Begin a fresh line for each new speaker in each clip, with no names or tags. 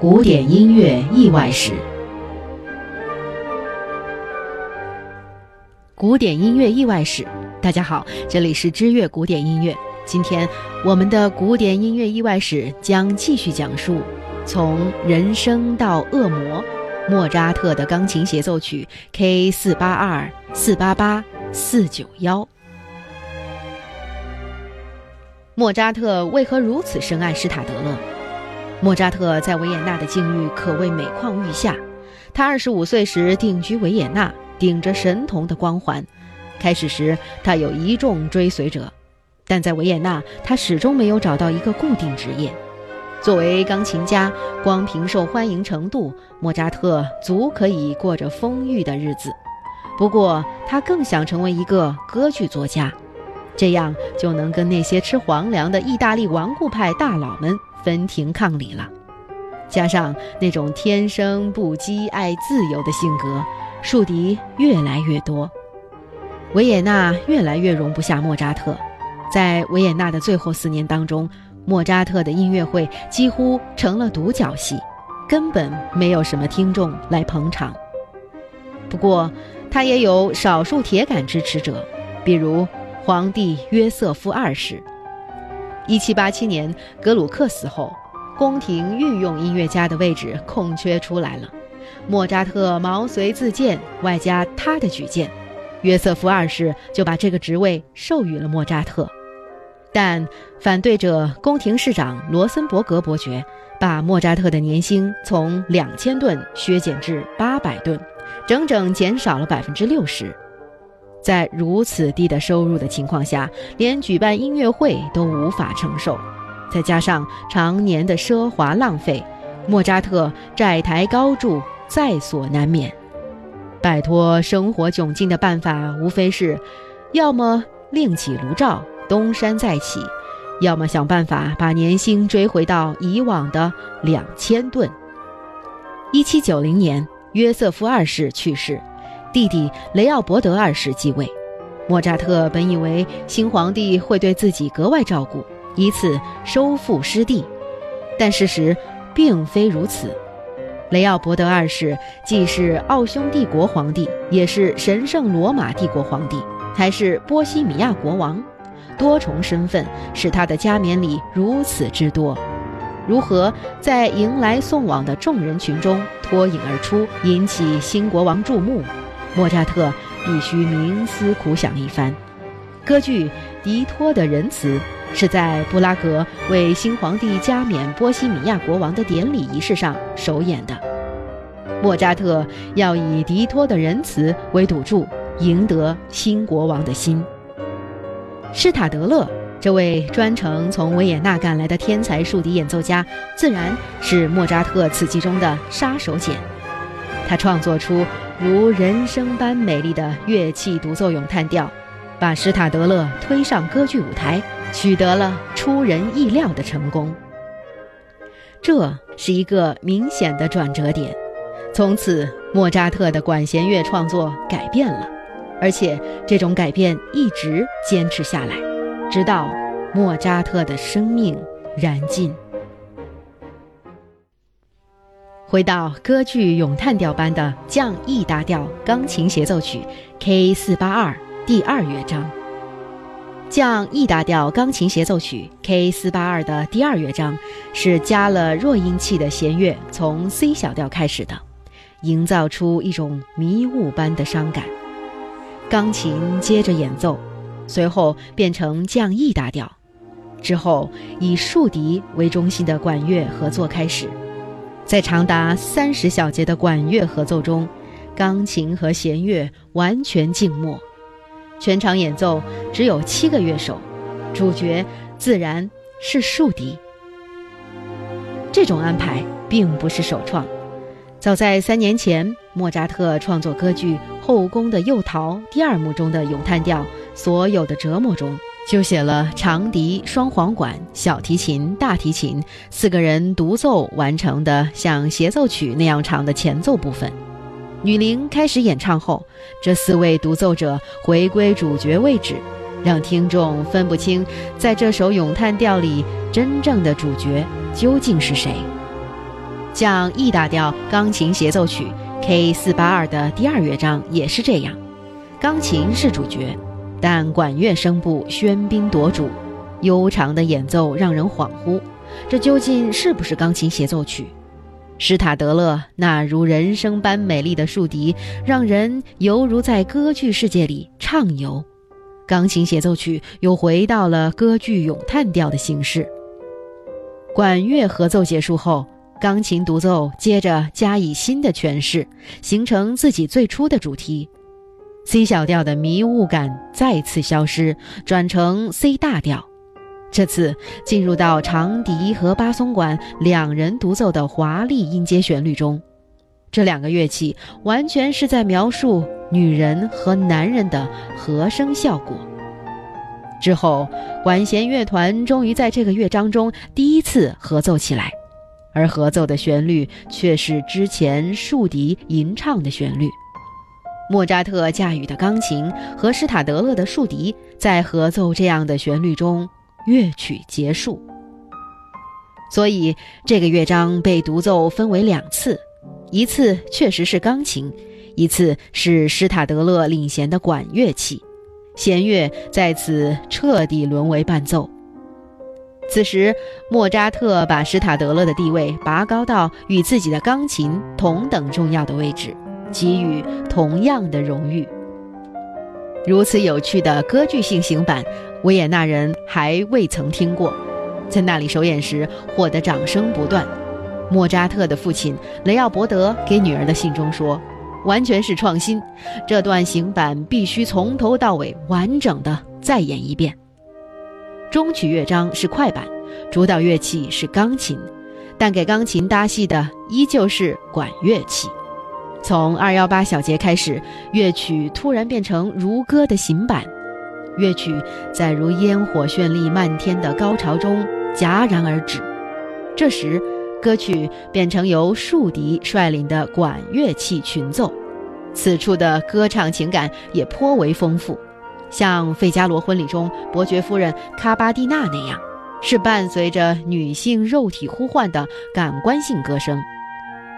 古典音乐意外史。古典音乐意外史，大家好，这里是知乐古典音乐。今天我们的古典音乐意外史将继续讲述从人生到恶魔，莫扎特的钢琴协奏曲 K 四八二四八八四九幺。莫扎特为何如此深爱施塔德勒？莫扎特在维也纳的境遇可谓每况愈下。他二十五岁时定居维也纳，顶着神童的光环。开始时，他有一众追随者，但在维也纳，他始终没有找到一个固定职业。作为钢琴家，光凭受欢迎程度，莫扎特足可以过着丰裕的日子。不过，他更想成为一个歌剧作家，这样就能跟那些吃皇粮的意大利顽固派大佬们。分庭抗礼了，加上那种天生不羁、爱自由的性格，树敌越来越多。维也纳越来越容不下莫扎特，在维也纳的最后四年当中，莫扎特的音乐会几乎成了独角戏，根本没有什么听众来捧场。不过，他也有少数铁杆支持者，比如皇帝约瑟夫二世。一七八七年，格鲁克死后，宫廷御用音乐家的位置空缺出来了。莫扎特毛遂自荐，外加他的举荐，约瑟夫二世就把这个职位授予了莫扎特。但反对者宫廷市长罗森伯格伯爵把莫扎特的年薪从两千吨削减至八百吨，整整减少了百分之六十。在如此低的收入的情况下，连举办音乐会都无法承受，再加上常年的奢华浪费，莫扎特债台高筑，在所难免。摆脱生活窘境的办法，无非是，要么另起炉灶，东山再起，要么想办法把年薪追回到以往的两千吨。一七九零年，约瑟夫二世去世。弟弟雷奥伯德二世继位，莫扎特本以为新皇帝会对自己格外照顾，以此收复失地，但事实并非如此。雷奥伯德二世既是奥匈帝国皇帝，也是神圣罗马帝国皇帝，还是波西米亚国王，多重身份使他的加冕礼如此之多。如何在迎来送往的众人群中脱颖而出，引起新国王注目？莫扎特必须冥思苦想一番。歌剧《迪托的仁慈》是在布拉格为新皇帝加冕波西米亚国王的典礼仪式上首演的。莫扎特要以迪托的仁慈为赌注，赢得新国王的心。施塔德勒这位专程从维也纳赶来的天才竖笛演奏家，自然是莫扎特此计中的杀手锏。他创作出。如人生般美丽的乐器独奏咏叹调，把施塔德勒推上歌剧舞台，取得了出人意料的成功。这是一个明显的转折点，从此莫扎特的管弦乐创作改变了，而且这种改变一直坚持下来，直到莫扎特的生命燃尽。回到歌剧咏叹调般的降 E 大调钢琴协奏曲 K 四八二第二乐章。降 E 大调钢琴协奏曲 K 四八二的第二乐章是加了弱音器的弦乐从 C 小调开始的，营造出一种迷雾般的伤感。钢琴接着演奏，随后变成降 E 大调，之后以竖笛为中心的管乐合作开始。在长达三十小节的管乐合奏中，钢琴和弦乐完全静默，全场演奏只有七个乐手，主角自然是竖笛。这种安排并不是首创，早在三年前，莫扎特创作歌剧《后宫的幼桃》第二幕中的咏叹调《所有的折磨》中，就写了长笛、双簧管、小提琴、大提琴四个人独奏完成的像协奏曲那样长的前奏部分。女伶开始演唱后，这四位独奏者回归主角位置，让听众分不清在这首咏叹调里真正的主角究竟是谁。像 E 大调钢琴协奏曲 K 四八二的第二乐章也是这样，钢琴是主角，但管乐声部喧宾夺主，悠长的演奏让人恍惚，这究竟是不是钢琴协奏曲？施塔德勒那如人生般美丽的竖笛，让人犹如在歌剧世界里畅游。钢琴协奏曲又回到了歌剧咏叹调的形式。管乐合奏结束后。钢琴独奏接着加以新的诠释，形成自己最初的主题。C 小调的迷雾感再次消失，转成 C 大调。这次进入到长笛和巴松管两人独奏的华丽音阶旋律中。这两个乐器完全是在描述女人和男人的和声效果。之后，管弦乐团终于在这个乐章中第一次合奏起来。而合奏的旋律却是之前竖笛吟唱的旋律。莫扎特驾驭的钢琴和施塔德勒的竖笛在合奏这样的旋律中，乐曲结束。所以这个乐章被独奏分为两次，一次确实是钢琴，一次是施塔德勒领衔的管乐器，弦乐在此彻底沦为伴奏。此时，莫扎特把施塔德勒的地位拔高到与自己的钢琴同等重要的位置，给予同样的荣誉。如此有趣的歌剧性行版，维也纳人还未曾听过。在那里首演时，获得掌声不断。莫扎特的父亲雷奥伯德给女儿的信中说：“完全是创新，这段行版必须从头到尾完整的再演一遍。”中曲乐章是快板，主导乐器是钢琴，但给钢琴搭戏的依旧是管乐器。从二幺八小节开始，乐曲突然变成如歌的行板，乐曲在如烟火绚丽漫天的高潮中戛然而止。这时，歌曲变成由竖笛率领的管乐器群奏，此处的歌唱情感也颇为丰富。像《费加罗婚礼》中伯爵夫人卡巴蒂娜那样，是伴随着女性肉体呼唤的感官性歌声。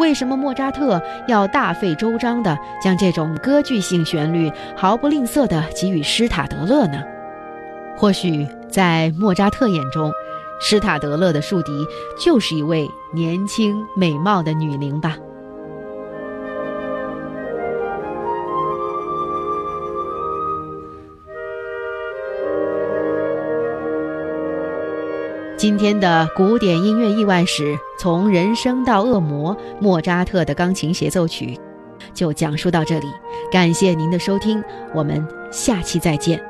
为什么莫扎特要大费周章地将这种歌剧性旋律毫不吝啬地给予施塔德勒呢？或许在莫扎特眼中，施塔德勒的竖笛就是一位年轻美貌的女伶吧。今天的古典音乐意外史，从人生到恶魔，莫扎特的钢琴协奏曲，就讲述到这里。感谢您的收听，我们下期再见。